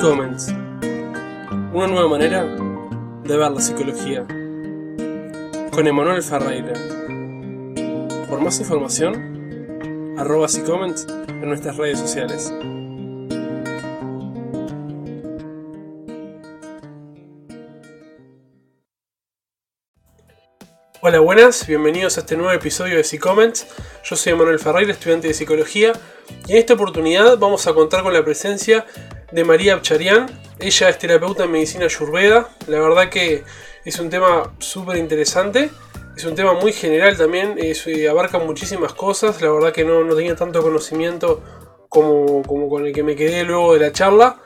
Comments. Una nueva manera de ver la psicología. Con Emanuel Ferreira. Por más información, arroba Comments en nuestras redes sociales. Hola, buenas, bienvenidos a este nuevo episodio de Comments. Yo soy Emanuel Ferreira, estudiante de psicología, y en esta oportunidad vamos a contar con la presencia de María Abcharian. Ella es terapeuta en medicina ayurveda. La verdad que es un tema súper interesante. Es un tema muy general también, eh, abarca muchísimas cosas. La verdad que no, tenía tanto conocimiento como, con el que me quedé luego de la charla.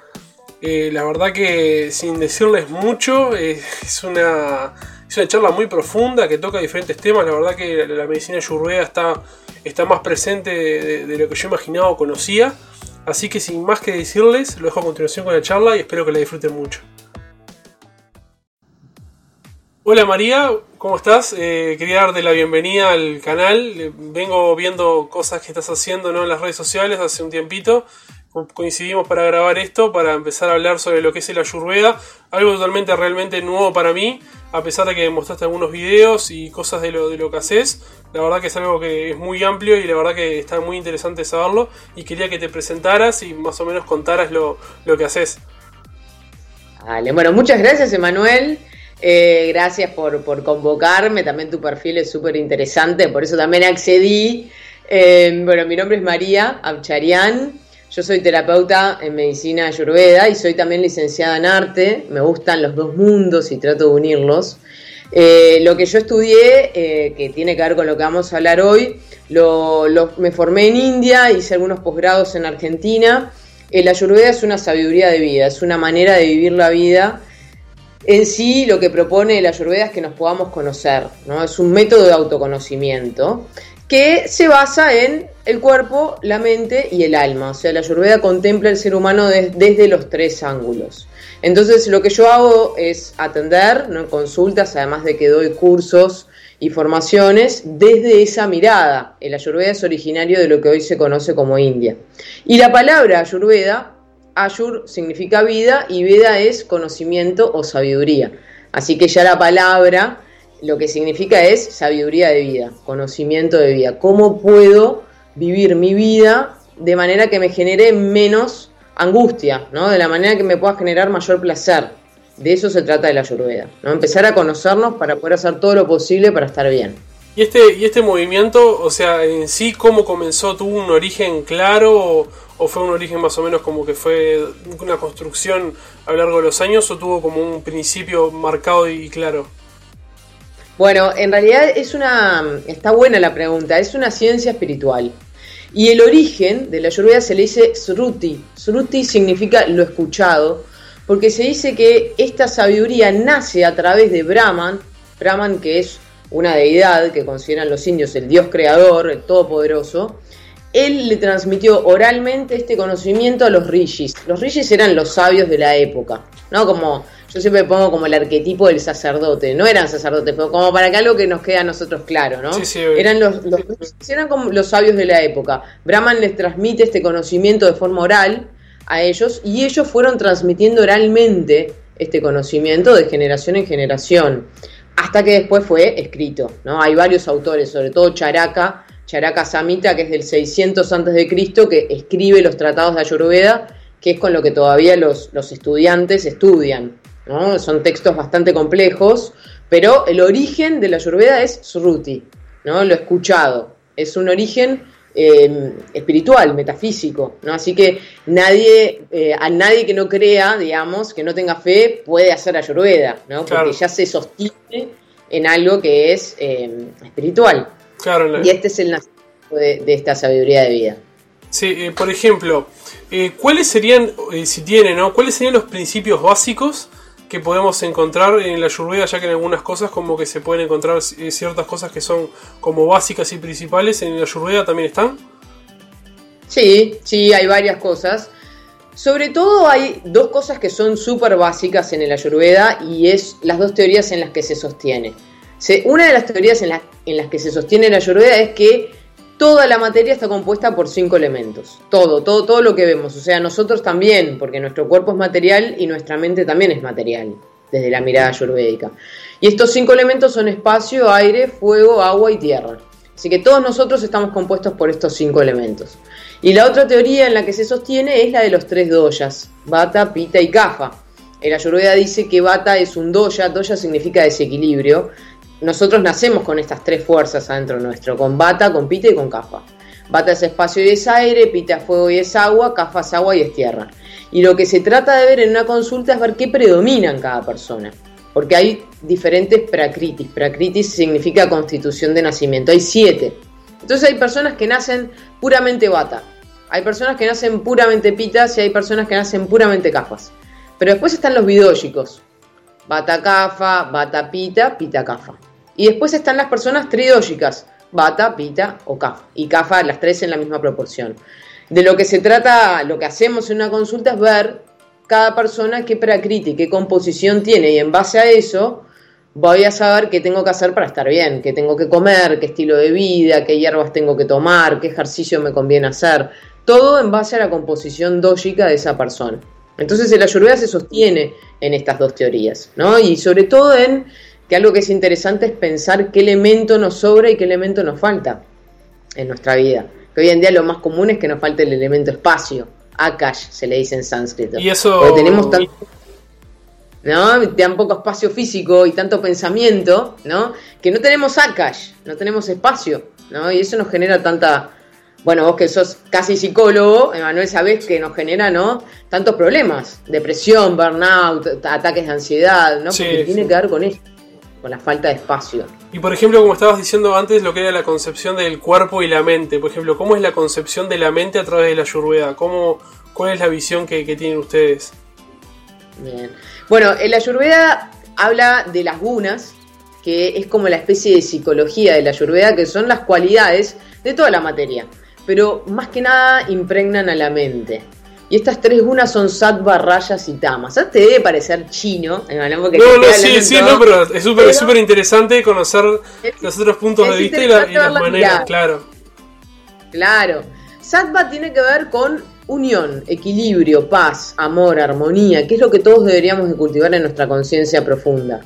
Eh, la verdad que sin decirles mucho, eh, es, una, es una charla muy profunda que toca diferentes temas. La verdad que la, medicina ayurveda está, está más presente de lo que yo imaginaba o conocía. Así que sin más que decirles, lo dejo a continuación con la charla y espero que la disfruten mucho. Hola María, ¿cómo estás? Eh, quería darte la bienvenida al canal. Vengo viendo cosas que estás haciendo en las redes sociales hace un tiempito. Coincidimos para grabar esto, para empezar a hablar sobre lo que es el Ayurveda. Algo totalmente realmente nuevo para mí, a pesar de que mostraste algunos videos y cosas de lo, que haces. La verdad que es algo que es muy amplio y la verdad que está muy interesante saberlo. Y quería que te presentaras y más o menos contaras lo, que haces. Vale, bueno, muchas gracias Emanuel. Eh, gracias por, convocarme. También tu perfil es súper interesante, por eso también accedí. Eh, bueno, mi nombre es María Abcharian. Yo soy terapeuta en medicina ayurveda y soy también licenciada en arte. Me gustan los dos mundos y trato de unirlos. Eh, lo que yo estudié, eh, que tiene que ver con lo que vamos a hablar hoy, lo, me formé en India, hice algunos posgrados en Argentina. La ayurveda es una sabiduría de vida, es una manera de vivir la vida. En sí, lo que propone la ayurveda es que nos podamos conocer, ¿no? Es un método de autoconocimiento que se basa en el cuerpo, la mente y el alma. O sea, la ayurveda contempla el ser humano desde los tres ángulos. Entonces lo que yo hago es atender ¿no? consultas, además de que doy cursos y formaciones desde esa mirada. El ayurveda es originario de lo que hoy se conoce como India. Y la palabra ayurveda, ayur significa vida y veda es conocimiento o sabiduría. Así que ya la palabra lo que significa es sabiduría de vida, conocimiento de vida. ¿Cómo puedo vivir mi vida de manera que me genere menos angustia, ¿no? De la manera que me pueda generar mayor placer. De eso se trata de la ayurveda, ¿no? Empezar a conocernos para poder hacer todo lo posible para estar bien. ¿Y este, y este movimiento, o sea, en sí, cómo comenzó? ¿Tuvo un origen claro o, fue un origen más o menos como que fue una construcción a lo largo de los años o tuvo como un principio marcado y claro? Bueno, en realidad es una, está buena la pregunta, es una ciencia espiritual. Y el origen de la Ayurveda se le dice Sruti. Sruti significa lo escuchado, porque se dice que esta sabiduría nace a través de Brahman, Brahman que es una deidad que consideran los indios el dios creador, el todopoderoso. Él le transmitió oralmente este conocimiento a los rishis. Los rishis eran los sabios de la época, ¿no? Como yo siempre pongo como el arquetipo del sacerdote. No eran sacerdotes, pero como para que algo que nos quede a nosotros claro, ¿no? Sí, sí, eran los, eran como los sabios de la época. Brahman les transmite este conocimiento de forma oral a ellos y ellos fueron transmitiendo oralmente este conocimiento de generación en generación hasta que después fue escrito, ¿no? Hay varios autores, sobre todo Charaka, Charaka Samhita, que es del 600 a.C., que escribe los tratados de Ayurveda, que es con lo que todavía los, los estudiantes estudian. Son textos bastante complejos, pero el origen de la Ayurveda es Sruti, ¿no? Lo escuchado. Es un origen eh, espiritual, metafísico, ¿no? Así que nadie, eh, a nadie que no crea, digamos, que no tenga fe, puede hacer Ayurveda, ¿no? Porque ya se sostiene en algo que es eh, espiritual. Y este es el nacimiento de, esta sabiduría de vida. Sí, por ejemplo, ¿cuáles serían, si tiene, ¿no? ¿Cuáles serían los principios básicos que podemos encontrar en la Ayurveda, ya que en algunas cosas como que se pueden encontrar eh, ciertas cosas que son como básicas y principales, en la Ayurveda también están. Sí, sí, hay varias cosas. Sobre todo hay dos cosas que son súper básicas en el Ayurveda y es las dos teorías en las que se sostiene. una de las teorías en, en las que se sostiene la Ayurveda es que toda la materia está compuesta por cinco elementos. Todo, todo, todo lo que vemos. O sea, nosotros también, porque nuestro cuerpo es material y nuestra mente también es material, desde la mirada ayurvédica. Y estos cinco elementos son espacio, aire, fuego, agua y tierra. Así que todos nosotros estamos compuestos por estos cinco elementos. Y la otra teoría en la que se sostiene es la de los tres doyas, Vata, Pita y Kapha. El Ayurveda dice que Vata es un doya, doya significa desequilibrio. Nosotros nacemos con estas tres fuerzas adentro nuestro, con Vata, con Pita y con Kapha. Vata es espacio y es aire, Pita es fuego y es agua, Kapha es agua y es tierra. Y lo que se trata de ver en una consulta es ver qué predomina en cada persona porque hay diferentes prakritis. Prakritis significa constitución de nacimiento. Hay siete. Entonces hay personas que nacen puramente bata. Hay personas que nacen puramente pitas y hay personas que nacen puramente cafas. Pero después están los bidógicos. Bata cafa, bata pita, pita cafa. Y después están las personas tridógicas. Bata, pita o cafa. Y cafa las tres en la misma proporción. De lo que se trata, lo que hacemos en una consulta es ver cada persona qué prakriti, qué composición tiene y en base a eso voy a saber qué tengo que hacer para estar bien, qué tengo que comer, qué estilo de vida, qué hierbas tengo que tomar, qué ejercicio me conviene hacer. Todo en base a la composición dógica de esa persona. Entonces el ayurveda se sostiene en estas dos teorías, ¿no? Y sobre todo en que algo que es interesante es pensar qué elemento nos sobra y qué elemento nos falta en nuestra vida. Que hoy en día lo más común es que nos falte el elemento espacio. Akash se le dice en sánscrito. Y eso. Porque tenemos. ¿no? Tan poco espacio físico y tanto pensamiento, ¿no? Que no tenemos Akash, no tenemos espacio, ¿no? Y eso nos genera tanta. Bueno, vos que sos casi psicólogo, Emanuel, sabés que nos genera, ¿no? Tantos problemas. Depresión, burnout, ataques de ansiedad, ¿no? Porque tiene que ver con esto, con la falta de espacio. Y por ejemplo, como estabas diciendo antes, lo que era la concepción del cuerpo y la mente. Por ejemplo, ¿cómo es la concepción de la mente a través de la Ayurveda? ¿Cómo, ¿Cuál es la visión que, tienen ustedes? Bien. Bueno, el Ayurveda habla de las gunas, que es como la especie de psicología de la Ayurveda, que son las cualidades de toda la materia, pero más que nada impregnan a la mente. Y estas tres gunas son sattva, rayas y tamas. Te debe parecer chino. no, no, sí, sí, no, pero es súper interesante conocer los otros puntos de vista y, las maneras, claro. Claro. Sattva tiene que ver con unión, equilibrio, paz, amor, armonía, que es lo que todos deberíamos de cultivar en nuestra conciencia profunda.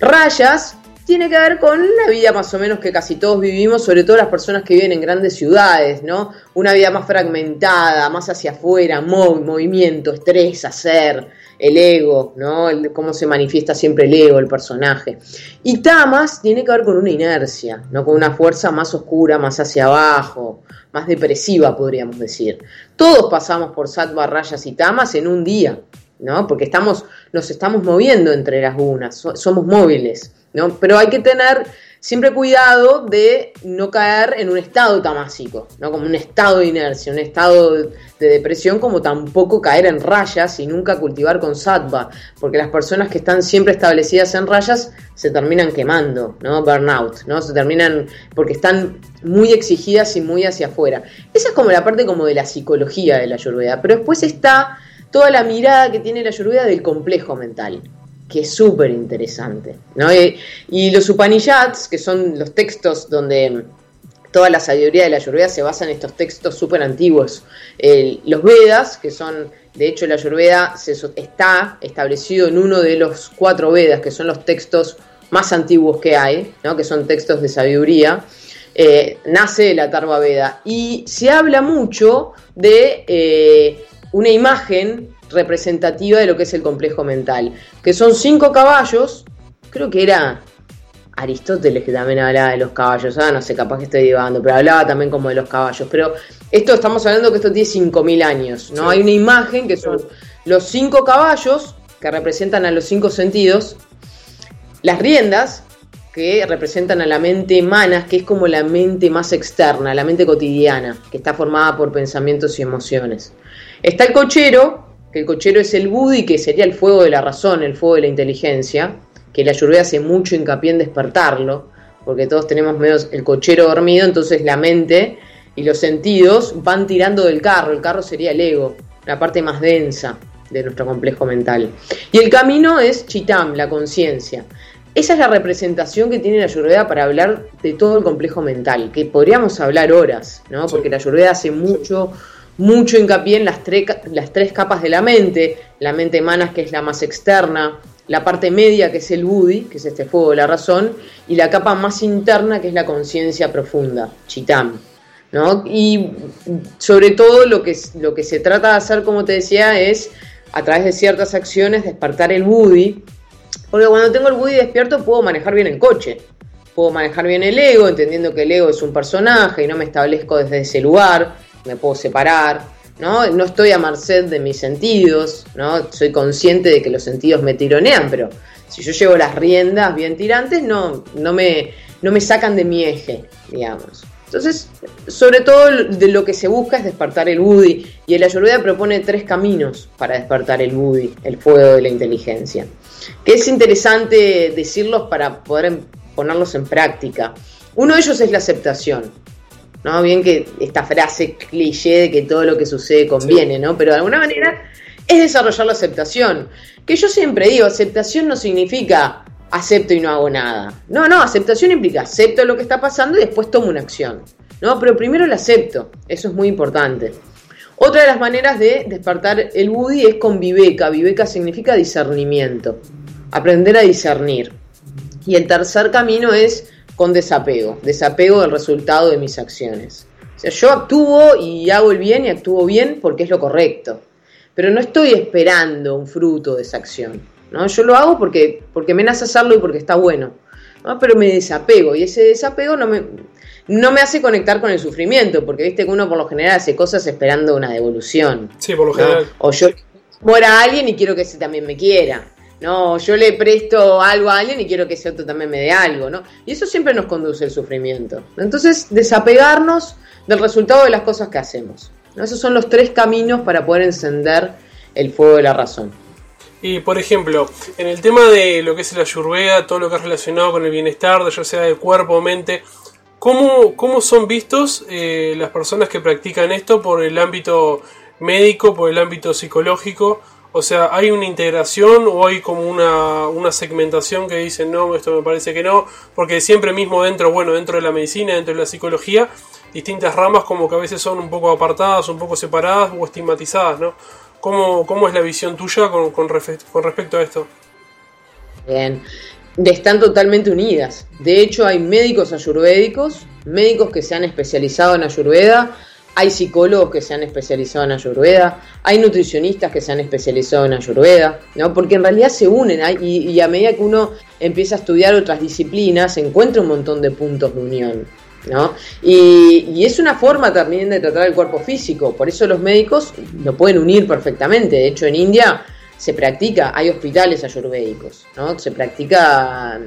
Rayas tiene que ver con la vida más o menos que casi todos vivimos, sobre todo las personas que viven en grandes ciudades, ¿no? Una vida más fragmentada, más hacia afuera, movimiento, estrés, hacer, el ego, ¿no? cómo se manifiesta siempre el ego, el personaje. Y tamas tiene que ver con una inercia, ¿no? Con una fuerza más oscura, más hacia abajo, más depresiva, podríamos decir. Todos pasamos por sattva, rayas y tamas en un día, ¿no? Porque estamos, nos estamos moviendo entre las unas, somos móviles. ¿No? Pero hay que tener siempre cuidado de no caer en un estado tamásico, ¿no? Como un estado de inercia, un estado de depresión, como tampoco caer en rayas y nunca cultivar con sattva, porque las personas que están siempre establecidas en rayas se terminan quemando, ¿no? Burnout, ¿no? Se terminan porque están muy exigidas y muy hacia afuera. Esa es como la parte como de la psicología de la ayurveda, pero después está toda la mirada que tiene la ayurveda del complejo mental que es súper interesante. ¿no? Y, los Upanishads, que son los textos donde toda la sabiduría de la Ayurveda se basa en estos textos súper antiguos. los Vedas, que son, de hecho, la Ayurveda se, está establecido en uno de los cuatro Vedas, que son los textos más antiguos que hay, ¿no? que son textos de sabiduría. Eh, nace la Tarva Veda y se habla mucho de eh, una imagen representativa de lo que es el complejo mental, que son cinco caballos, creo que era Aristóteles que también hablaba de los caballos, ah, no sé, capaz que estoy divagando, pero hablaba también como de los caballos, pero esto estamos hablando que esto tiene 5.000 años, ¿no? Hay una imagen que son los cinco caballos, que representan a los cinco sentidos, las riendas, que representan a la mente manas, que es como la mente más externa, la mente cotidiana, que está formada por pensamientos y emociones. Está el cochero, que el cochero es el Budi, que sería el fuego de la razón, el fuego de la inteligencia, que la Ayurveda hace mucho hincapié en despertarlo, porque todos tenemos medio el cochero dormido, entonces la mente y los sentidos van tirando del carro, el carro sería el ego, la parte más densa de nuestro complejo mental. Y el camino es Chitam, la conciencia. esa es la representación que tiene la Ayurveda para hablar de todo el complejo mental, que podríamos hablar horas, ¿no? Porque la Ayurveda hace mucho, mucho hincapié en las, las tres capas de la mente, la mente manas que es la más externa, la parte media que es el buddhi, que es este fuego de la razón, y la capa más interna que es la conciencia profunda, chitam. ¿no? Y sobre todo lo que, lo que se trata de hacer, como te decía, es a través de ciertas acciones despertar el buddhi, porque cuando tengo el buddhi despierto puedo manejar bien el coche, puedo manejar bien el ego, entendiendo que el ego es un personaje y no me establezco desde ese lugar, me puedo separar, ¿no? No estoy a merced de mis sentidos, ¿no? Soy consciente de que los sentidos me tironean, pero si yo llevo las riendas bien tirantes, no, no, me, no me sacan de mi eje, digamos. Entonces, sobre todo de lo que se busca es despertar el Budi, y el Ayurveda propone tres caminos para despertar el Budi, el fuego de la inteligencia, que es interesante decirlos para poder ponerlos en práctica. Uno de ellos es la aceptación, ¿no? Bien que esta frase cliché de que todo lo que sucede conviene, ¿no? Pero de alguna manera es desarrollar la aceptación. Que yo siempre digo, aceptación no significa acepto y no hago nada. No, no, aceptación implica acepto lo que está pasando y después tomo una acción. ¿no? Pero primero lo acepto, eso es muy importante. Otra de las maneras de despertar el Budi es con viveka. Viveka significa discernimiento, aprender a discernir. Y el tercer camino es con desapego, desapego del resultado de mis acciones. O sea, yo actúo y hago el bien y actúo bien porque es lo correcto, pero no estoy esperando un fruto de esa acción. ¿no? Yo lo hago porque, porque me nace hacerlo y porque está bueno, pero me desapego y ese desapego no me, no me hace conectar con el sufrimiento, porque viste que uno por lo general hace cosas esperando una devolución. Sí, por lo general. O yo muera a alguien y quiero que ese también me quiera. No, yo le presto algo a alguien y quiero que ese otro también me dé algo, ¿no? Y eso siempre nos conduce al sufrimiento. Entonces, desapegarnos del resultado de las cosas que hacemos. Esos son los tres caminos para poder encender el fuego de la razón. Y por ejemplo, en el tema de lo que es la ayurveda, todo lo que es relacionado con el bienestar, ya sea de cuerpo o mente, ¿cómo, cómo son vistos eh, las personas que practican esto por el ámbito médico, por el ámbito psicológico? O sea, ¿hay una integración o hay como una, segmentación que dicen no, esto me parece que no? Porque siempre mismo dentro, bueno, dentro de la medicina, dentro de la psicología, distintas ramas como que a veces son un poco apartadas, un poco separadas o estigmatizadas, ¿no? ¿Cómo, cómo es la visión tuya con, con, con respecto a esto? Bien, están totalmente unidas. De hecho, hay médicos ayurvédicos, médicos que se han especializado en ayurveda, hay psicólogos que se han especializado en Ayurveda, hay nutricionistas que se han especializado en Ayurveda, ¿no? porque en realidad se unen y, a medida que uno empieza a estudiar otras disciplinas, se encuentra un montón de puntos de unión. ¿no? Y, es una forma también de tratar el cuerpo físico, por eso los médicos lo pueden unir perfectamente. De hecho, en India se practica, hay hospitales ayurvédicos, ¿no? se practica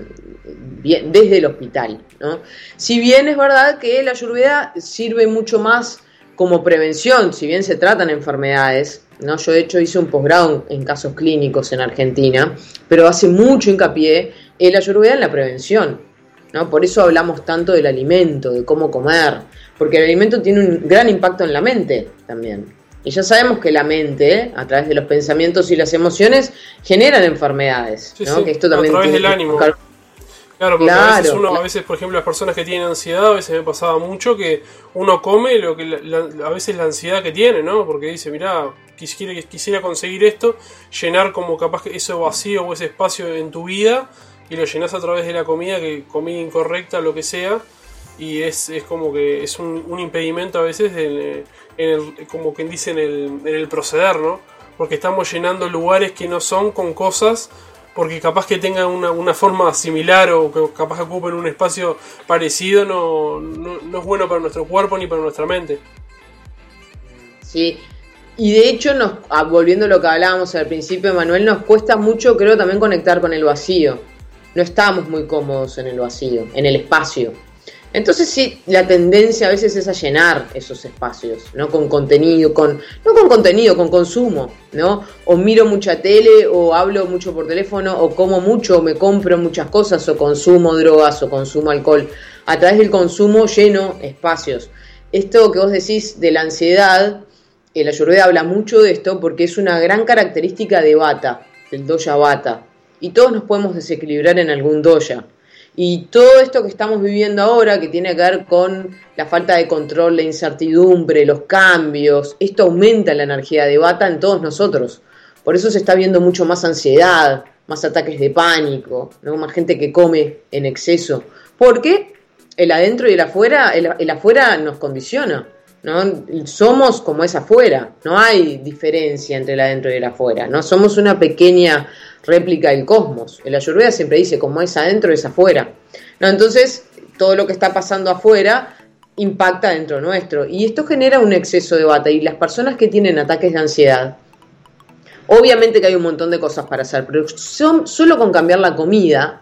bien, desde el hospital. ¿no? Si bien es verdad que la ayurveda sirve mucho más como prevención, si bien se tratan enfermedades, ¿no? yo de hecho hice un posgrado en casos clínicos en Argentina, pero hace mucho hincapié en la ayurveda en la prevención. ¿no? Por eso hablamos tanto del alimento, de cómo comer, porque el alimento tiene un gran impacto en la mente también. Y ya sabemos que la mente, a través de los pensamientos y las emociones, generan enfermedades. ¿no? Que esto también a través del ánimo. Claro, porque a veces uno, a veces, por ejemplo, las personas que tienen ansiedad, a veces me pasaba mucho que uno come lo que a veces la ansiedad que tiene, ¿no? Porque dice, mira, quisiera, quisiera conseguir esto, llenar como capaz que ese vacío o ese espacio en tu vida y lo llenas a través de la comida, que comida incorrecta, lo que sea, y es, es como que es un, impedimento a veces en, el, como quien dice en el, en el proceder, ¿no? Porque estamos llenando lugares que no son con cosas porque capaz que tengan una, forma similar o que capaz ocupen un espacio parecido, no, no, es bueno para nuestro cuerpo ni para nuestra mente. Sí, y de hecho, ah, volviendo a lo que hablábamos al principio, Manuel, nos cuesta mucho, creo, también conectar con el vacío. No estamos muy cómodos en el vacío, en el espacio. Entonces sí, la tendencia a veces es a llenar esos espacios, ¿no? Con contenido, con, no con contenido, con consumo, ¿no? O miro mucha tele, o hablo mucho por teléfono, o como mucho, o me compro muchas cosas, o consumo drogas, o consumo alcohol. A través del consumo lleno espacios. Esto que vos decís de la ansiedad, el Ayurveda habla mucho de esto porque es una gran característica de Bata, del Doya Bata, y todos nos podemos desequilibrar en algún doya. Y todo esto que estamos viviendo ahora, que tiene que ver con la falta de control, la incertidumbre, los cambios, esto aumenta la energía de bata en todos nosotros. Por eso se está viendo mucho más ansiedad, más ataques de pánico, ¿no? más gente que come en exceso. Porque el adentro y el afuera, el, afuera nos condiciona. ¿No? Somos como es afuera, no hay diferencia entre el adentro y el afuera, ¿no? Somos una pequeña réplica del cosmos. El Ayurveda siempre dice, como es adentro, es afuera. Entonces, todo lo que está pasando afuera impacta dentro nuestro. Y esto genera un exceso de bata. Y las personas que tienen ataques de ansiedad, obviamente que hay un montón de cosas para hacer, pero solo con cambiar la comida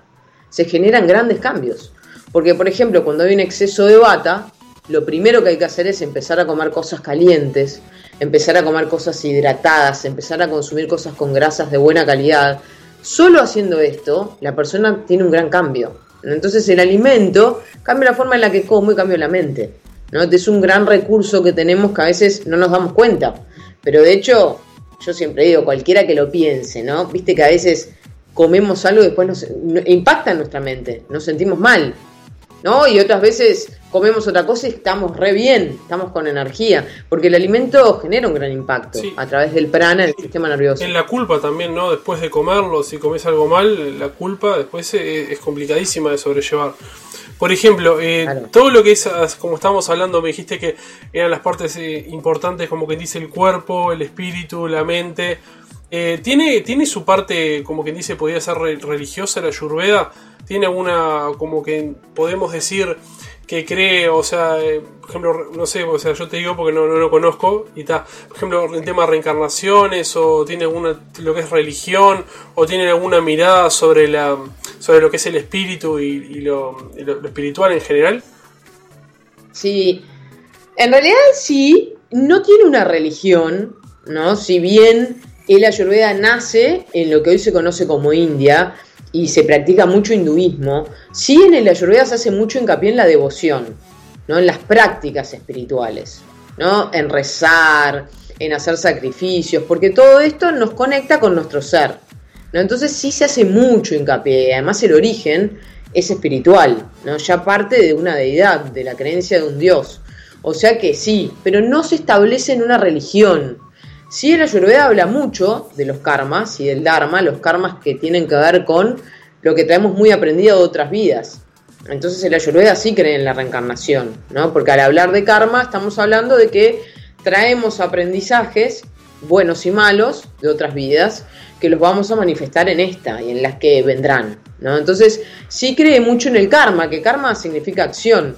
se generan grandes cambios. Porque, por ejemplo, cuando hay un exceso de bata, lo primero que hay que hacer es empezar a comer cosas calientes, empezar a comer cosas hidratadas, empezar a consumir cosas con grasas de buena calidad. Solo haciendo esto, la persona tiene un gran cambio. Entonces el alimento cambia la forma en la que como y cambia la mente. ¿no? Es un gran recurso que tenemos que a veces no nos damos cuenta. Pero de hecho, yo siempre digo, cualquiera que lo piense, ¿no? Viste que a veces comemos algo y después nos impacta en nuestra mente, nos sentimos mal. ¿No? Y otras veces comemos otra cosa y estamos re bien, estamos con energía, porque el alimento genera un gran impacto a través del prana en el sistema nervioso. En la culpa también, ¿no? Después de comerlo, si comes algo mal, la culpa después es, complicadísima de sobrellevar. Por ejemplo, eh, todo lo que es, como estábamos hablando, me dijiste que eran las partes eh, importantes, como que dice el cuerpo, el espíritu, la mente. Eh, ¿tiene, ¿Tiene su parte, como quien dice, podría ser religiosa la Ayurveda? ¿Tiene alguna, como que podemos decir, que cree, o sea, eh, por ejemplo, no sé, o sea, yo te digo porque no, lo conozco, y está, por ejemplo, en tema de reencarnaciones, o tiene alguna, lo que es religión, o tiene alguna mirada sobre, la, sobre lo que es el espíritu y, lo, espiritual en general? Sí, en realidad sí, no tiene una religión, ¿no? Si bien el Ayurveda nace en lo que hoy se conoce como India, y se practica mucho hinduismo, sí en el Ayurveda se hace mucho hincapié en la devoción, ¿no? en las prácticas espirituales, ¿no? en rezar, en hacer sacrificios, porque todo esto nos conecta con nuestro ser. ¿no? Entonces sí se hace mucho hincapié, además el origen es espiritual, ¿no? ya parte de una deidad, de la creencia de un dios. O sea que sí, pero no se establece en una religión, Sí, el Ayurveda habla mucho de los karmas y del Dharma, los karmas que tienen que ver con lo que traemos muy aprendido de otras vidas. Entonces el Ayurveda sí cree en la reencarnación, ¿no? Porque al hablar de karma estamos hablando de que traemos aprendizajes buenos y malos de otras vidas que los vamos a manifestar en esta y en las que vendrán, ¿no? Entonces sí cree mucho en el karma, que karma significa acción,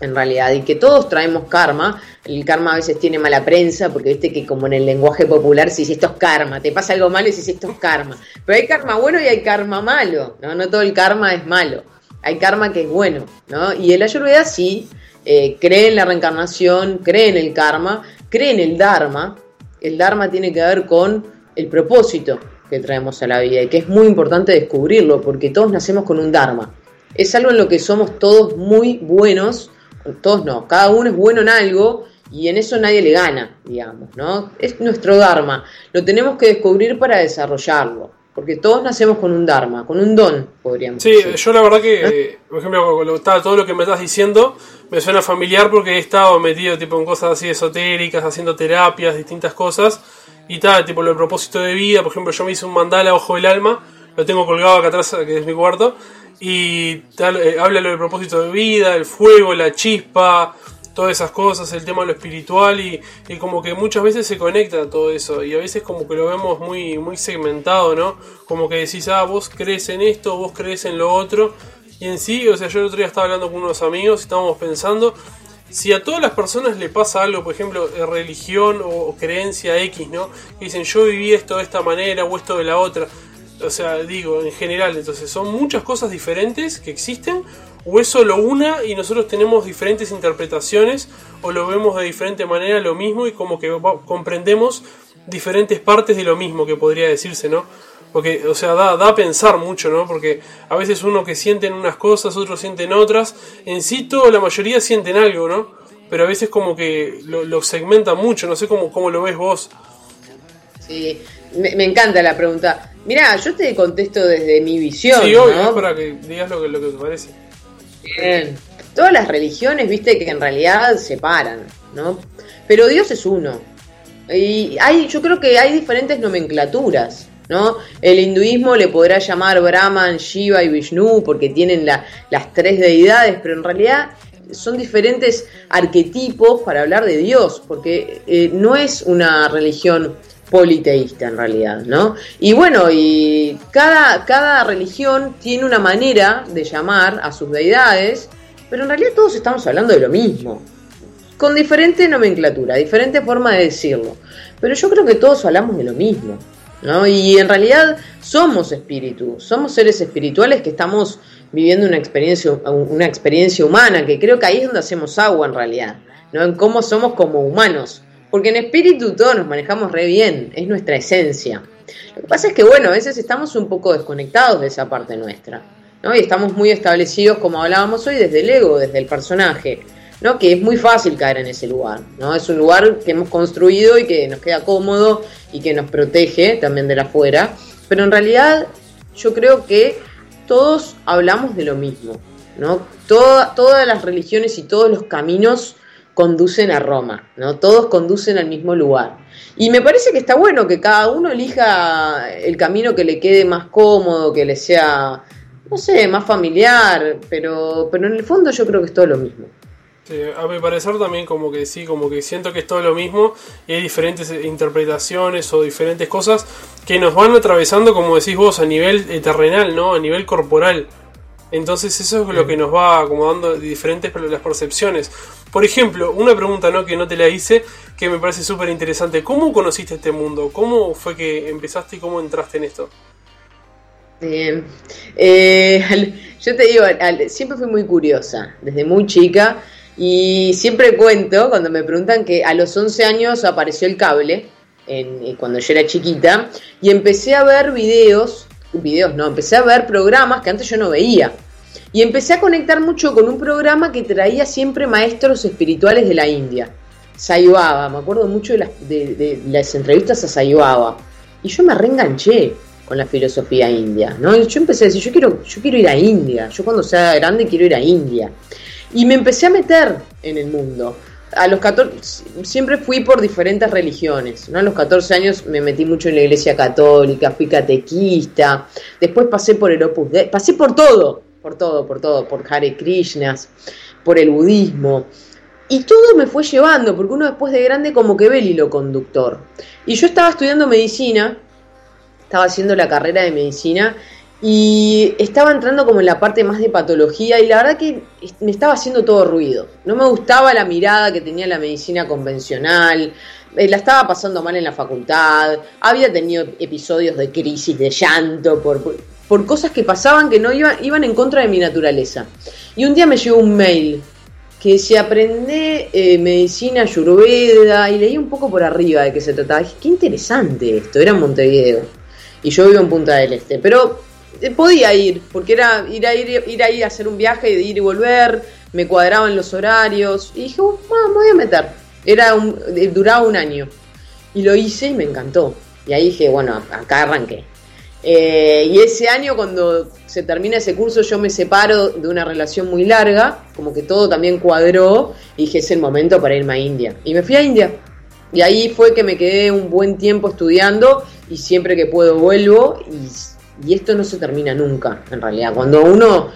en realidad, y que todos traemos karma. El karma a veces tiene mala prensa, porque viste que como en el lenguaje popular si esto es karma, te pasa algo malo y si esto es karma. Pero hay karma bueno y hay karma malo, ¿no? No todo el karma es malo. Hay karma que es bueno, ¿no? Y el Ayurveda sí eh, cree en la reencarnación, cree en el karma, cree en el Dharma. El Dharma tiene que ver con el propósito que traemos a la vida y que es muy importante descubrirlo, porque todos nacemos con un Dharma. Es algo en lo que somos todos muy buenos todos no, cada uno es bueno en algo y en eso nadie le gana, digamos, ¿no? Es nuestro Dharma, lo tenemos que descubrir para desarrollarlo, porque todos nacemos con un Dharma, con un don, podríamos sí, decir. Sí, yo la verdad que, por ejemplo, todo lo que me estás diciendo me suena familiar porque he estado metido tipo en cosas así esotéricas, haciendo terapias, distintas cosas, y tal, tipo lo del propósito de vida, por ejemplo, yo me hice un mandala ojo del alma, lo tengo colgado acá atrás, que es mi cuarto, y tal, eh, habla del propósito de vida, el fuego, la chispa, todas esas cosas, el tema de lo espiritual y, como que muchas veces se conecta todo eso y a veces como que lo vemos muy, muy segmentado, ¿no? Como que decís, ah, vos crees en esto, vos crees en lo otro y en sí, o sea, yo el otro día estaba hablando con unos amigos y estábamos pensando si a todas las personas le pasa algo, por ejemplo, religión o, creencia X, ¿no? Que dicen yo viví esto de esta manera o esto de la otra o sea, digo, en general, entonces, ¿son muchas cosas diferentes que existen? ¿O es solo una y nosotros tenemos diferentes interpretaciones o lo vemos de diferente manera lo mismo y como que comprendemos diferentes partes de lo mismo que podría decirse, ¿no? Porque, o sea, da, da a pensar mucho, ¿no? Porque a veces uno que sienten unas cosas, otros sienten otras. En sí, todo, la mayoría sienten algo, ¿no? Pero a veces como que lo, lo segmenta mucho, no sé cómo, cómo lo ves vos. Sí, me, encanta la pregunta. Mira, yo te contesto desde mi visión. Sí, obvio, para que digas lo que, lo que te parece. Bien. Todas las religiones, viste, que en realidad separan, ¿no? Pero Dios es uno. Y hay, yo creo que hay diferentes nomenclaturas. ¿No? El hinduismo le podrá llamar Brahman, Shiva y Vishnu porque tienen las tres deidades, pero en realidad son diferentes arquetipos para hablar de Dios, porque eh, no es una religión politeísta en realidad, ¿no? Y bueno, y cada, cada religión tiene una manera de llamar a sus deidades, pero en realidad todos estamos hablando de lo mismo con diferente nomenclatura, diferente forma de decirlo. Pero yo creo que todos hablamos de lo mismo, ¿no? Y en realidad somos espíritus, somos seres espirituales que estamos viviendo una experiencia, una experiencia humana, que creo que ahí es donde hacemos agua en realidad, ¿no? En cómo somos como humanos. Porque en espíritu todos nos manejamos re bien, es nuestra esencia. Lo que pasa es que, bueno, a veces estamos un poco desconectados de esa parte nuestra, ¿no? Y estamos muy establecidos, como hablábamos hoy, desde el ego, desde el personaje. ¿no? que es muy fácil caer en ese lugar. ¿no? Es un lugar que hemos construido y que nos queda cómodo y que nos protege también de la afuera. Pero en realidad yo creo que todos hablamos de lo mismo. ¿no? todas las religiones y todos los caminos conducen a Roma, ¿no? Todos conducen al mismo lugar. Y me parece que está bueno que cada uno elija el camino que le quede más cómodo, que le sea, no sé, más familiar, pero, pero en el fondo yo creo que es todo lo mismo a mi parecer también como que sí, como que siento que es todo lo mismo y hay diferentes interpretaciones o diferentes cosas que nos van atravesando, como decís vos, a nivel terrenal, ¿no? A nivel corporal. Entonces eso es lo que nos va acomodando diferentes las percepciones. Por ejemplo, una pregunta ¿no? que no te la hice, que me parece súper interesante. ¿Cómo conociste este mundo? ¿Cómo fue que empezaste y cómo entraste en esto? Bien. Eh, yo te digo, siempre fui muy curiosa, desde muy chica. Y siempre cuento, cuando me preguntan que a los 11 años apareció el cable, en, eh, cuando yo era chiquita, y empecé a ver videos, videos no, empecé a ver programas que antes yo no veía. Y empecé a conectar mucho con un programa que traía siempre maestros espirituales de la India. Sayuaba, me acuerdo mucho de las, de, entrevistas a Sayuaba. Y yo me reenganché con la filosofía india, ¿no? Y yo empecé a decir, yo quiero, yo quiero ir a India, yo cuando sea grande quiero ir a India. Y me empecé a meter en el mundo. A los 14, siempre fui por diferentes religiones, ¿no? A los 14 años me metí mucho en la iglesia católica, fui catequista, después pasé por el Opus Dei, pasé por todo, por todo, por todo, por Hare Krishnas, por el budismo. Y todo me fue llevando, porque uno después de grande como que ve el hilo conductor. Y yo estaba estudiando medicina, estaba haciendo la carrera de medicina y estaba entrando como en la parte más de patología y la verdad que me estaba haciendo todo ruido. No me gustaba la mirada que tenía la medicina convencional, la estaba pasando mal en la facultad, había tenido episodios de crisis, de llanto, por, por, cosas que pasaban que no iban, iban en contra de mi naturaleza. Y un día me llegó un mail que se aprende eh, medicina ayurveda y leí un poco por arriba de qué se trataba. Dije, qué interesante esto, era en Montevideo. Y yo vivo en Punta del Este. Pero eh, podía ir, porque era ir a ir, ir a ir a hacer un viaje de ir y volver, me cuadraban los horarios, y dije, uh, me voy a meter. Era un, eh, duraba un año. Y lo hice y me encantó. Y ahí dije, bueno, acá arranqué. Eh, y ese año, cuando se termina ese curso, yo me separo de una relación muy larga, como que todo también cuadró, y dije, es el momento para irme a India. Y me fui a India. Y ahí fue que me quedé un buen tiempo estudiando, y siempre que puedo vuelvo, y y esto no se termina nunca, en realidad. Cuando uno,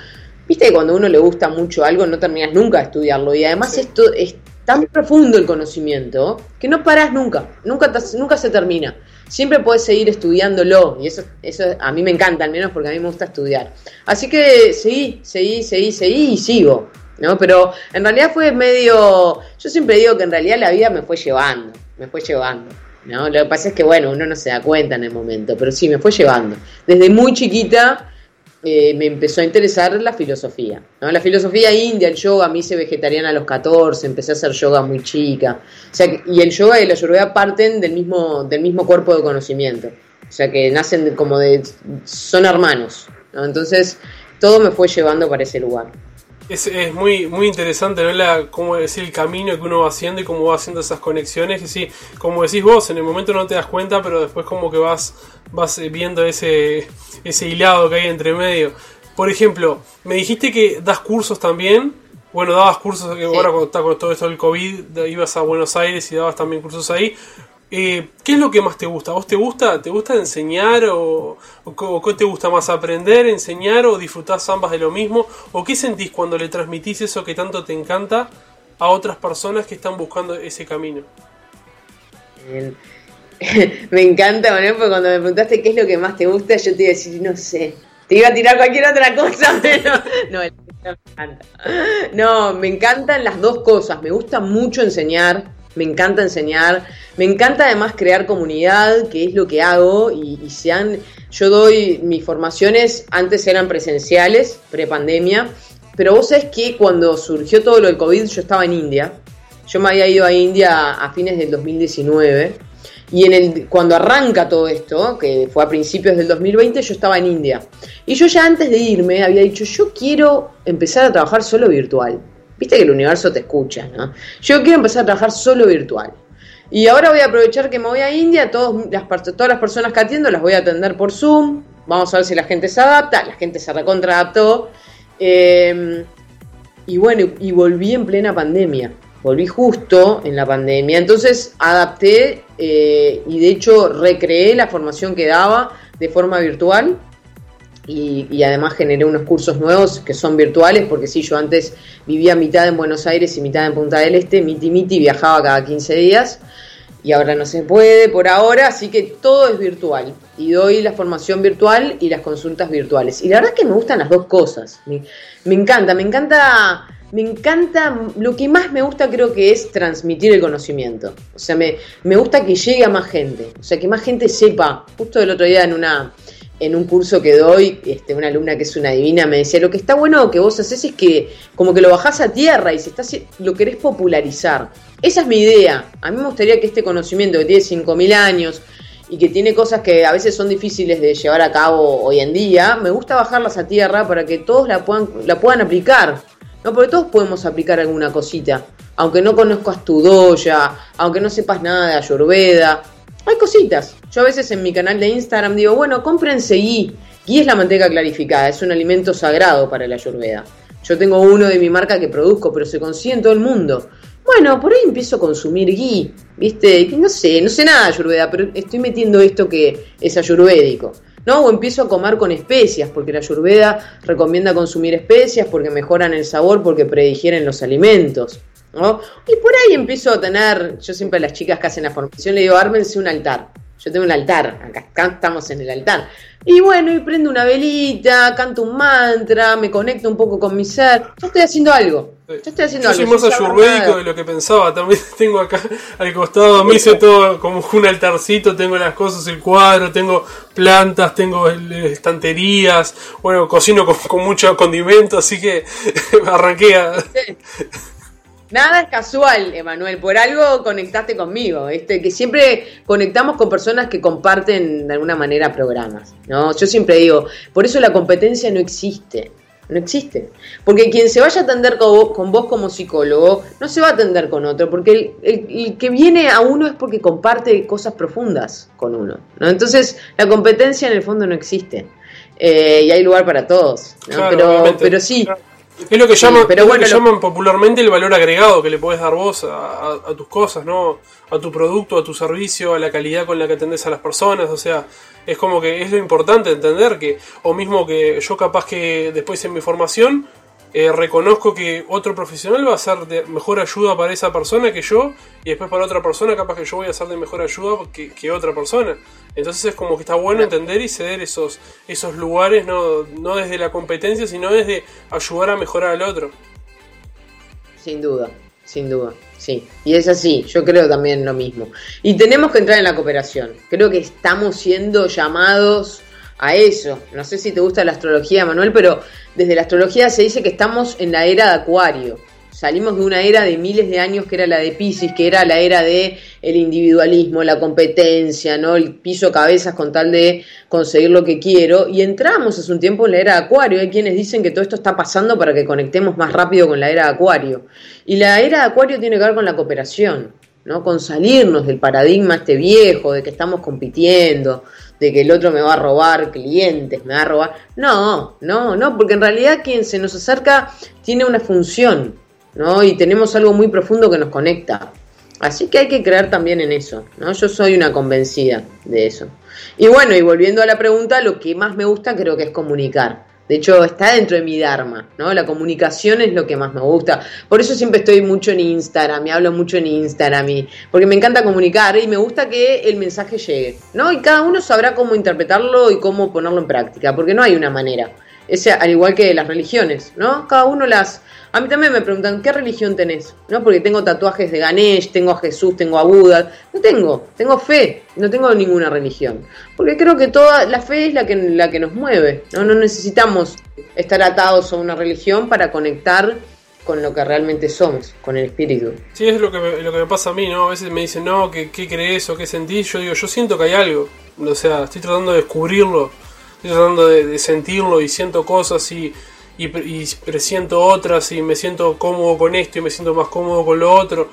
viste que cuando uno le gusta mucho algo, no terminas nunca de estudiarlo. Y además esto es tan profundo el conocimiento que no paras nunca, nunca, nunca se termina. Siempre puedes seguir estudiándolo y eso, eso a mí me encanta, al menos porque a mí me gusta estudiar. Así que seguí, seguí, seguí, seguí y sigo. ¿no? Pero en realidad fue medio, yo siempre digo que en realidad la vida me fue llevando, me fue llevando. ¿no? Lo que pasa es que, bueno, uno no se da cuenta en el momento, pero sí, me fue llevando. Desde muy chiquita eh, me empezó a interesar la filosofía, ¿no? La filosofía india, el yoga, me hice vegetariana a los 14, empecé a hacer yoga muy chica. O sea, y el yoga y la ayurveda parten del mismo, del mismo cuerpo de conocimiento. O sea, que nacen como de... son hermanos, ¿no? Entonces, todo me fue llevando para ese lugar. Es, es, muy, muy interesante, ¿no? La, cómo decir, el camino que uno va haciendo y cómo va haciendo esas conexiones. Y sí, como decís vos, en el momento no te das cuenta, pero después como que vas, vas viendo ese, ese hilado que hay entre medio. Por ejemplo, me dijiste que das cursos también. Bueno, dabas cursos, sí. ahora cuando está con todo esto del COVID, ibas a Buenos Aires y dabas también cursos ahí. Eh, ¿Qué es lo que más te gusta? ¿Vos te gusta, te gusta enseñar o, qué te gusta más aprender, enseñar o disfrutás ambas de lo mismo? ¿O qué sentís cuando le transmitís eso que tanto te encanta a otras personas que están buscando ese camino? Me encanta, Manuel, porque cuando me preguntaste qué es lo que más te gusta, yo te iba a decir, no sé. Te iba a tirar cualquier otra cosa, pero no, me encanta. No, me encantan las dos cosas. Me gusta mucho enseñar, me encanta enseñar, me encanta además crear comunidad, que es lo que hago, y, y sean, yo doy mis formaciones, antes eran presenciales, prepandemia, pero vos sabés que cuando surgió todo lo del COVID yo estaba en India, yo me había ido a India a fines del 2019, y en el, cuando arranca todo esto, que fue a principios del 2020, yo estaba en India. Y yo ya antes de irme había dicho, yo quiero empezar a trabajar solo virtual. Viste que el universo te escucha, ¿no? Yo quiero empezar a trabajar solo virtual. Y ahora voy a aprovechar que me voy a India, todos las, todas las personas que atiendo las voy a atender por Zoom. Vamos a ver si la gente se adapta. La gente se recontra adaptó. Eh, y bueno, y volví en plena pandemia. Volví justo en la pandemia. Entonces adapté eh, y de hecho recreé la formación que daba de forma virtual. Y, además generé unos cursos nuevos que son virtuales, porque sí, yo antes vivía mitad en Buenos Aires y mitad en Punta del Este, miti miti, viajaba cada 15 días y ahora no se puede por ahora, así que todo es virtual. Y doy la formación virtual y las consultas virtuales. Y la verdad es que me gustan las dos cosas. Me, me encanta, me encanta, me encanta, lo que más me gusta creo que es transmitir el conocimiento. O sea, me, me gusta que llegue a más gente. O sea, que más gente sepa. Justo el otro día en una en un curso que doy, este, una alumna que es una divina me decía, lo que está bueno que vos haces es que como que lo bajás a tierra y si estás, lo querés popularizar. Esa es mi idea. A mí me gustaría que este conocimiento que tiene 5.000 años y que tiene cosas que a veces son difíciles de llevar a cabo hoy en día, me gusta bajarlas a tierra para que todos la puedan, la puedan aplicar. No, porque todos podemos aplicar alguna cosita. Aunque no conozcas tu doya, aunque no sepas nada de Ayurveda, hay cositas. Yo a veces en mi canal de Instagram digo, bueno, cómprense ghee. Ghee es la manteca clarificada, es un alimento sagrado para la ayurveda. Yo tengo uno de mi marca que produzco, pero se consigue en todo el mundo. Bueno, por ahí empiezo a consumir ghee, ¿viste? No sé, no sé nada de ayurveda, pero estoy metiendo esto que es ayurvédico. ¿no? O empiezo a comer con especias, porque la ayurveda recomienda consumir especias porque mejoran el sabor, porque predigieren los alimentos. ¿No? Y por ahí empiezo a tener, yo siempre a las chicas que hacen la formación le digo, ármense un altar. Yo tengo un altar, acá estamos en el altar. Y bueno, y prendo una velita, canto un mantra, me conecto un poco con mi ser. Yo estoy haciendo algo. Yo estoy haciendo Yo algo. soy más ayurvédico de lo que pensaba. También tengo acá al costado, me hice todo como un altarcito. Tengo las cosas, el cuadro, tengo plantas, tengo estanterías. Bueno, cocino con, con mucho condimento, así que arranqué a. Nada es casual, Emanuel, por algo conectaste conmigo, este, que siempre conectamos con personas que comparten de alguna manera programas, ¿no? Yo siempre digo, por eso la competencia no existe, no existe, porque quien se vaya a atender con vos, con vos como psicólogo, no se va a atender con otro, porque el, el, el, que viene a uno es porque comparte cosas profundas con uno, ¿no? Entonces, la competencia en el fondo no existe, eh, y hay lugar para todos, ¿no? Claro, pero, obviamente. pero sí... Es lo que llaman, Sí, pero es lo bueno, que lo- llaman popularmente el valor agregado que le puedes dar vos a, a- a tus cosas, ¿no? A tu producto, a tu servicio, a la calidad con la que atendés a las personas. O sea, es como que es lo importante entender que, o mismo que yo capaz que después en mi formación eh, reconozco que otro profesional va a ser de mejor ayuda para esa persona que yo, y después para otra persona capaz que yo voy a ser de mejor ayuda que, que otra persona. Entonces es como que está bueno entender y ceder esos, esos lugares, no, no desde la competencia, sino desde ayudar a mejorar al otro. Sin duda, sin duda, sí. Y es así, yo creo también lo mismo. Y tenemos que entrar en la cooperación. Creo que estamos siendo llamados a eso. No sé si te gusta la astrología, Manuel, pero desde la astrología se dice que estamos en la era de Acuario. Salimos de una era de miles de años que era la de Pisces, que era la era de el individualismo, la competencia, ¿no? El piso cabezas con tal de conseguir lo que quiero. Y entramos hace un tiempo en la era de Acuario. Hay quienes dicen que todo esto está pasando para que conectemos más rápido con la era de Acuario. Y la era de Acuario tiene que ver con la cooperación, ¿no? Con salirnos del paradigma este viejo, de que estamos compitiendo, de que el otro me va a robar clientes, me va a robar. No, no, no, porque en realidad quien se nos acerca tiene una función, ¿no? Y tenemos algo muy profundo que nos conecta. Así que hay que creer también en eso, ¿no? Yo soy una convencida de eso. Y bueno, y volviendo a la pregunta, lo que más me gusta creo que es comunicar. De hecho, está dentro de mi Dharma, ¿no? La comunicación es lo que más me gusta. Por eso siempre estoy mucho en Instagram, me hablo mucho en Instagram, y, porque me encanta comunicar y me gusta que el mensaje llegue, ¿no? Y cada uno sabrá cómo interpretarlo y cómo ponerlo en práctica, porque no hay una manera. Es al igual que las religiones, ¿no? Cada uno las, a mí también me preguntan, ¿qué religión tenés? ¿No? Porque tengo tatuajes de Ganesh, tengo a Jesús, tengo a Buda. No tengo, tengo fe, no tengo ninguna religión. Porque creo que toda la fe es la que, la que nos mueve. ¿no? no necesitamos estar atados a una religión para conectar con lo que realmente somos, con el espíritu. Sí, es lo que me, lo que me pasa a mí, ¿no? A veces me dicen, no, ¿qué, qué crees o qué sentís? Yo digo, yo siento que hay algo. O sea, estoy tratando de descubrirlo, estoy tratando de, de sentirlo y siento cosas y y, y presiento otras y me siento cómodo con esto y me siento más cómodo con lo otro.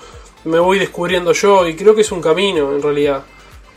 Me voy descubriendo yo y creo que es un camino en realidad.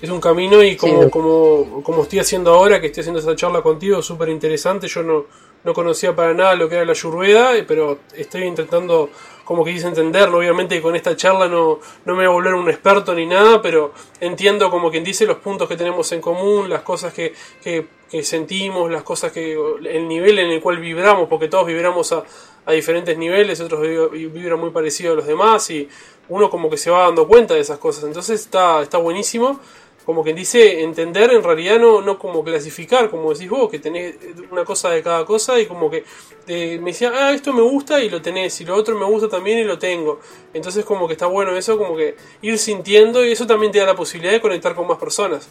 Es un camino y como, como, como estoy haciendo ahora, que estoy haciendo esa charla contigo, súper interesante. Yo no, no conocía para nada lo que era la Yurveda, pero estoy intentando, como que quise entenderlo. Obviamente con esta charla no, no me voy a volver un experto ni nada, pero entiendo como quien dice los puntos que tenemos en común, las cosas que, que, que sentimos, las cosas que. el nivel en el cual vibramos, porque todos vibramos a, a diferentes niveles, otros vibran muy parecido a los demás y uno como que se va dando cuenta de esas cosas. Entonces está, está buenísimo como quien dice, entender en realidad no, no como clasificar, como decís vos, que tenés una cosa de cada cosa y como que me decía, ah, esto me gusta y lo tenés, y lo otro me gusta también y lo tengo. Entonces como que está bueno eso, como que ir sintiendo y eso también te da la posibilidad de conectar con más personas.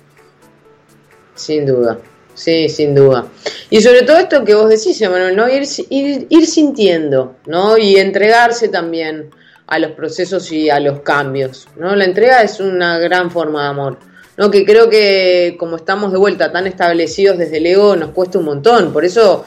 Sin duda, sí, sin duda. Y sobre todo esto que vos decís, Emanuel, ¿no? Ir, ir, ir sintiendo, ¿no? Y entregarse también a los procesos y a los cambios, ¿no? La entrega es una gran forma de amor. ¿No? Que creo que como estamos de vuelta tan establecidos desde el ego, nos cuesta un montón. Por eso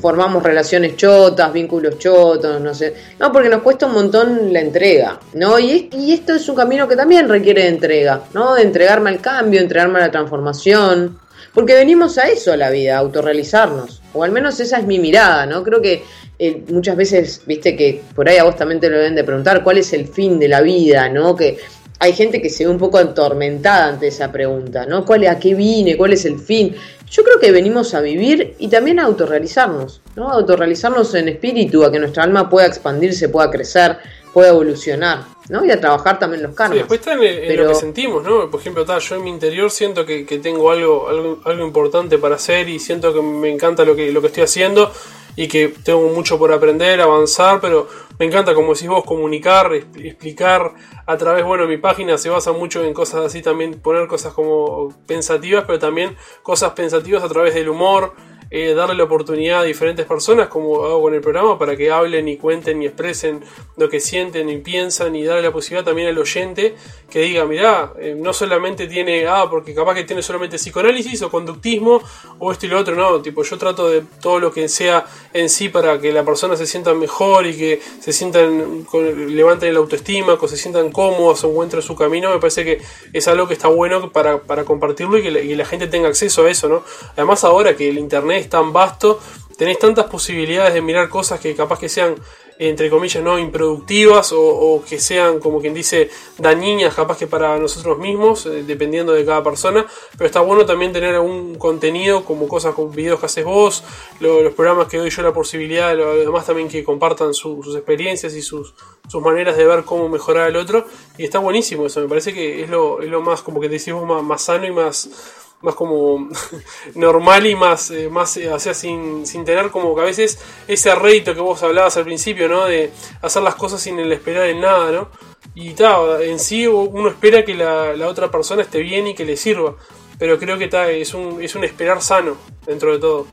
formamos relaciones chotas, vínculos chotos, no sé. No, porque nos cuesta un montón la entrega, ¿no? Y, esto es un camino que también requiere de entrega, ¿no? De entregarme al cambio, entregarme a la transformación. Porque venimos a eso a la vida, a autorrealizarnos. O al menos esa es mi mirada, ¿no? Creo que eh, muchas veces, viste que por ahí a vos también te lo deben de preguntar, ¿cuál es el fin de la vida, ¿no? Que hay gente que se ve un poco atormentada ante esa pregunta, ¿no? ¿Cuál, ¿A qué vine? ¿Cuál es el fin? Yo creo que venimos a vivir y también a autorrealizarnos, ¿no? A autorrealizarnos en espíritu, a que nuestra alma pueda expandirse, pueda crecer, pueda evolucionar, ¿no? Y a trabajar también los karmas. Sí, después está en, lo que sentimos, ¿no? Por ejemplo, yo en mi interior siento que, tengo algo, algo, algo importante para hacer y siento que me encanta lo que, lo que estoy haciendo y que tengo mucho por aprender, avanzar, pero me encanta, como decís vos, comunicar, explicar a través, bueno, mi página se basa mucho en cosas así, también poner cosas como pensativas, pero también cosas pensativas a través del humor, eh, darle la oportunidad a diferentes personas, como hago con el programa, para que hablen y cuenten y expresen lo que sienten y piensan y darle la posibilidad también al oyente que diga, mirá, eh, no solamente tiene, ah, porque capaz que tiene solamente psicoanálisis o conductismo o esto y lo otro, no, tipo yo trato de todo lo que sea en sí para que la persona se sienta mejor y que se sientan, levanten la autoestima, que se sientan cómodos, encuentren su camino, me parece que es algo que está bueno para, para compartirlo y que, la, y la gente tenga acceso a eso, ¿no? Además ahora que el internet tan vasto, tenés tantas posibilidades de mirar cosas que capaz que sean, entre comillas, no improductivas o, que sean, como quien dice, dañinas, capaz que para nosotros mismos, eh, dependiendo de cada persona. Pero está bueno también tener algún contenido, como cosas con videos que haces vos, los programas que doy yo la posibilidad, lo, demás también que compartan sus experiencias y sus, sus maneras de ver cómo mejorar al otro. Y está buenísimo eso, me parece que es lo, es lo más, como que decimos, más, más sano y más más como normal y más, eh, más eh, o sea, sin, sin, tener como que a veces ese rédito que vos hablabas al principio, ¿no? De hacer las cosas sin el esperar en nada, ¿no? Y tal, en sí uno espera que la, la, otra persona esté bien y que le sirva, pero creo que ta, es, un, es un esperar sano dentro de todo.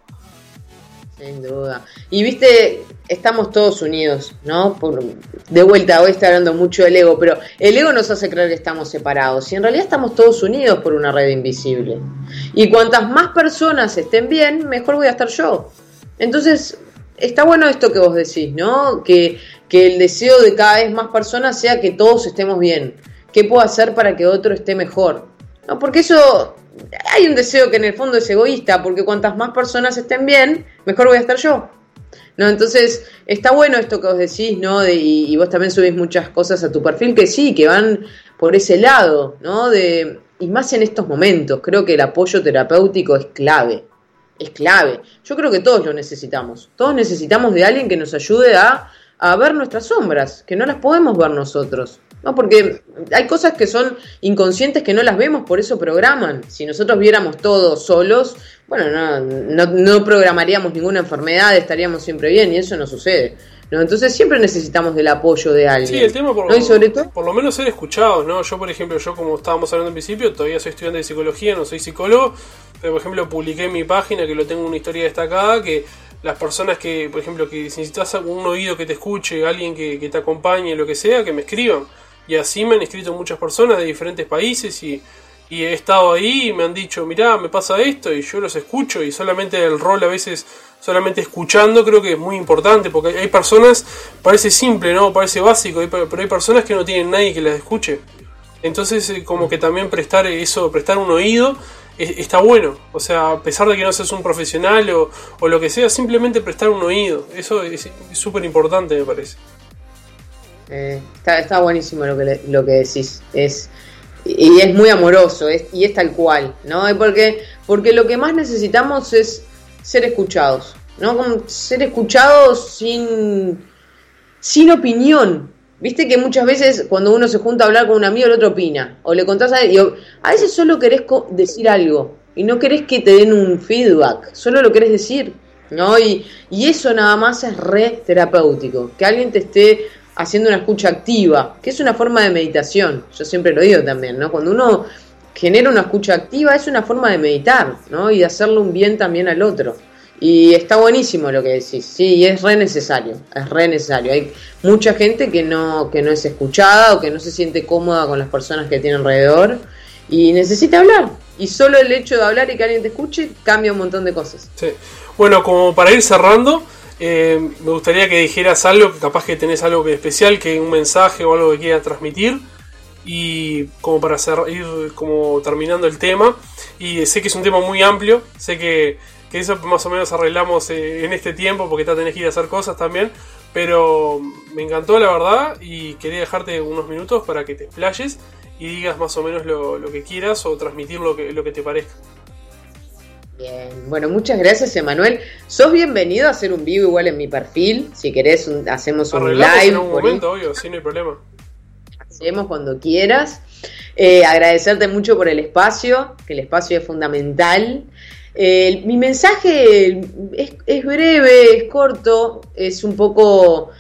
Sin duda. Y viste, estamos todos unidos, ¿no? Por, de vuelta, hoy está hablando mucho del ego, pero el ego nos hace creer que estamos separados. Y en realidad estamos todos unidos por una red invisible. Y cuantas más personas estén bien, mejor voy a estar yo. Entonces, está bueno esto que vos decís, ¿no? Que, que el deseo de cada vez más personas sea que todos estemos bien. ¿Qué puedo hacer para que otro esté mejor? ¿No? Porque eso hay un deseo que en el fondo es egoísta, porque cuantas más personas estén bien, mejor voy a estar yo. ¿No? Entonces, está bueno esto que os decís, ¿no? y, vos también subís muchas cosas a tu perfil que sí, que van por ese lado, ¿no? De, y más en estos momentos, creo que el apoyo terapéutico es clave. Es clave. Yo creo que todos lo necesitamos. Todos necesitamos de alguien que nos ayude a, a ver nuestras sombras, que no las podemos ver nosotros. ¿No? Porque hay cosas que son inconscientes que no las vemos, por eso programan. Si nosotros viéramos todo solos, bueno, no, no, programaríamos ninguna enfermedad, estaríamos siempre bien y eso no sucede. ¿no? Entonces siempre necesitamos del apoyo de alguien. Sí, el tema por, por lo menos ser escuchados, ¿no? Yo, por ejemplo, yo como estábamos hablando en principio, todavía soy estudiante de psicología, no soy psicólogo, pero por ejemplo publiqué en mi página que lo tengo una historia destacada que las personas que, por ejemplo, que necesitas un oído que te escuche, alguien que, que te acompañe, lo que sea, que me escriban. Y así me han escrito muchas personas de diferentes países y, he estado ahí y me han dicho, mirá, me pasa esto y yo los escucho y solamente el rol a veces, solamente escuchando creo que es muy importante porque hay personas, parece simple, ¿no? Parece básico, pero hay personas que no tienen nadie que las escuche. Entonces eh, como que también prestar eso, prestar un oído está bueno. O sea, a pesar de que no seas un profesional o, o lo que sea, simplemente prestar un oído. Eso es súper importante me parece. Eh, está, buenísimo lo que, lo que decís. Es, y es muy amoroso, y es tal cual, ¿no? Porque, porque lo que más necesitamos es ser escuchados, ¿no? Como ser escuchados sin, sin opinión. Viste que muchas veces cuando uno se junta a hablar con un amigo, el otro opina. O le contás a él, a veces solo querés decir algo y no querés que te den un feedback, solo lo querés decir, ¿no? Y, y eso nada más es re terapéutico. Que alguien te esté haciendo una escucha activa, que es una forma de meditación. Yo siempre lo digo también, ¿no? Cuando uno genera una escucha activa es una forma de meditar, ¿no? Y de hacerle un bien también al otro. Y está buenísimo lo que decís, sí, es re necesario, es re necesario. Hay mucha gente que no, que no es escuchada o que no se siente cómoda con las personas que tiene alrededor y necesita hablar. Y solo el hecho de hablar y que alguien te escuche cambia un montón de cosas. Sí. Bueno, como para ir cerrando, eh, me gustaría que dijeras algo, capaz que tenés algo que especial, que un mensaje o algo que quieras transmitir. Y como para ir como terminando el tema. Y sé que es un tema muy amplio, sé que, eso más o menos arreglamos eh, en este tiempo porque te tenés que ir a hacer cosas también. Pero me encantó la verdad y quería dejarte unos minutos para que te explayes y digas más o menos lo, que quieras o transmitir lo que, lo que te parezca. Bien, bueno, muchas gracias Emanuel. Sos bienvenido a hacer un vivo igual en mi perfil. Si querés, hacemos un live. En momento, obvio, sí, no hay problema. Hacemos cuando quieras. Eh, agradecerte mucho por el espacio, que el espacio es fundamental. Eh, mi mensaje es, es, breve, es corto, es un poco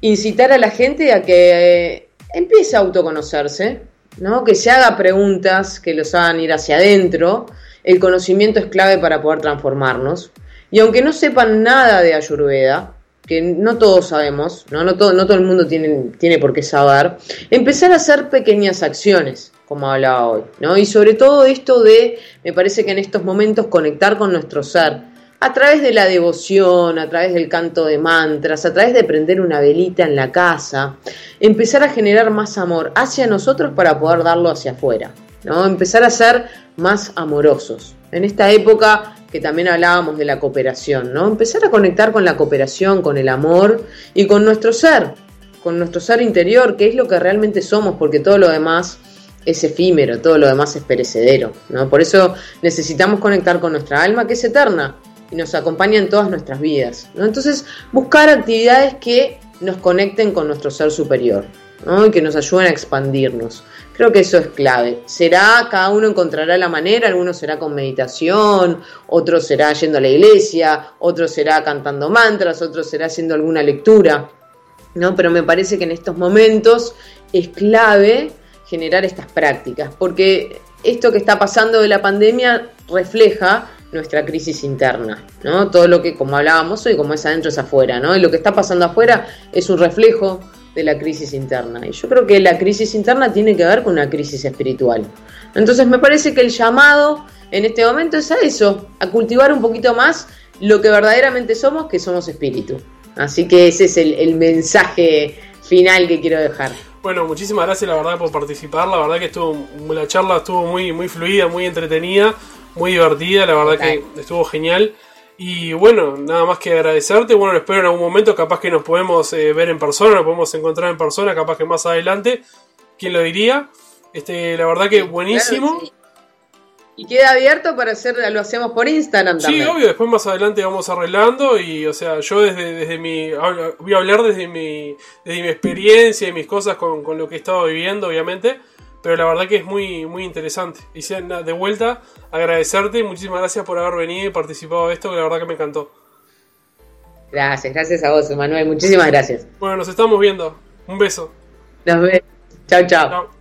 incitar a la gente a que eh, empiece a autoconocerse, ¿no? que se haga preguntas que los hagan ir hacia adentro el conocimiento es clave para poder transformarnos. Y aunque no sepan nada de Ayurveda, que no todos sabemos, no, no, todo, no todo el mundo tiene, tiene por qué saber, empezar a hacer pequeñas acciones, como hablaba hoy, ¿no? Y sobre todo esto de, me parece que en estos momentos conectar con nuestro ser, a través de la devoción, a través del canto de mantras, a través de prender una velita en la casa, empezar a generar más amor hacia nosotros para poder darlo hacia afuera. ¿No? Empezar a ser más amorosos. En esta época que también hablábamos de la cooperación, ¿no? Empezar a conectar con la cooperación, con el amor y con nuestro ser, con nuestro ser interior, que es lo que realmente somos, porque todo lo demás es efímero, todo lo demás es perecedero, ¿no? Por eso necesitamos conectar con nuestra alma, que es eterna y nos acompaña en todas nuestras vidas, ¿no? Entonces, buscar actividades que nos conecten con nuestro ser superior, ¿no? Y que nos ayuden a expandirnos. Creo que eso es clave. Será, cada uno encontrará la manera, alguno será con meditación, otro será yendo a la iglesia, otro será cantando mantras, otro será haciendo alguna lectura. ¿no? Pero me parece que en estos momentos es clave generar estas prácticas, porque esto que está pasando de la pandemia refleja nuestra crisis interna, ¿no? Todo lo que, como hablábamos hoy, como es adentro es afuera, ¿no? Y lo que está pasando afuera es un reflejo de la crisis interna. Y yo creo que la crisis interna tiene que ver con una crisis espiritual. Entonces me parece que el llamado en este momento es a eso, a cultivar un poquito más lo que verdaderamente somos, que somos espíritu. Así que ese es el, mensaje final que quiero dejar. Bueno, muchísimas gracias la verdad por participar. La verdad que estuvo la charla estuvo muy muy fluida, muy entretenida, muy divertida. La verdad que estuvo genial. Y bueno, nada más que agradecerte. Bueno, espero en algún momento, capaz que nos podemos eh, ver en persona, nos podemos encontrar en persona, capaz que más adelante. ¿Quién lo diría? Este, la verdad que buenísimo. Y queda abierto para hacer, lo hacemos por Instagram también. Sí, obvio, después más adelante vamos arreglando y, o sea, yo desde, desde mi, voy a hablar desde mi, desde mi experiencia y mis cosas con, con lo que he estado viviendo, obviamente, pero la verdad que es muy, muy interesante. Y de vuelta, agradecerte y muchísimas gracias por haber venido y participado de esto, que la verdad que me encantó. Gracias, gracias a vos, Manuel, muchísimas gracias. Bueno, nos estamos viendo. Un beso. Nos vemos. chao. chao.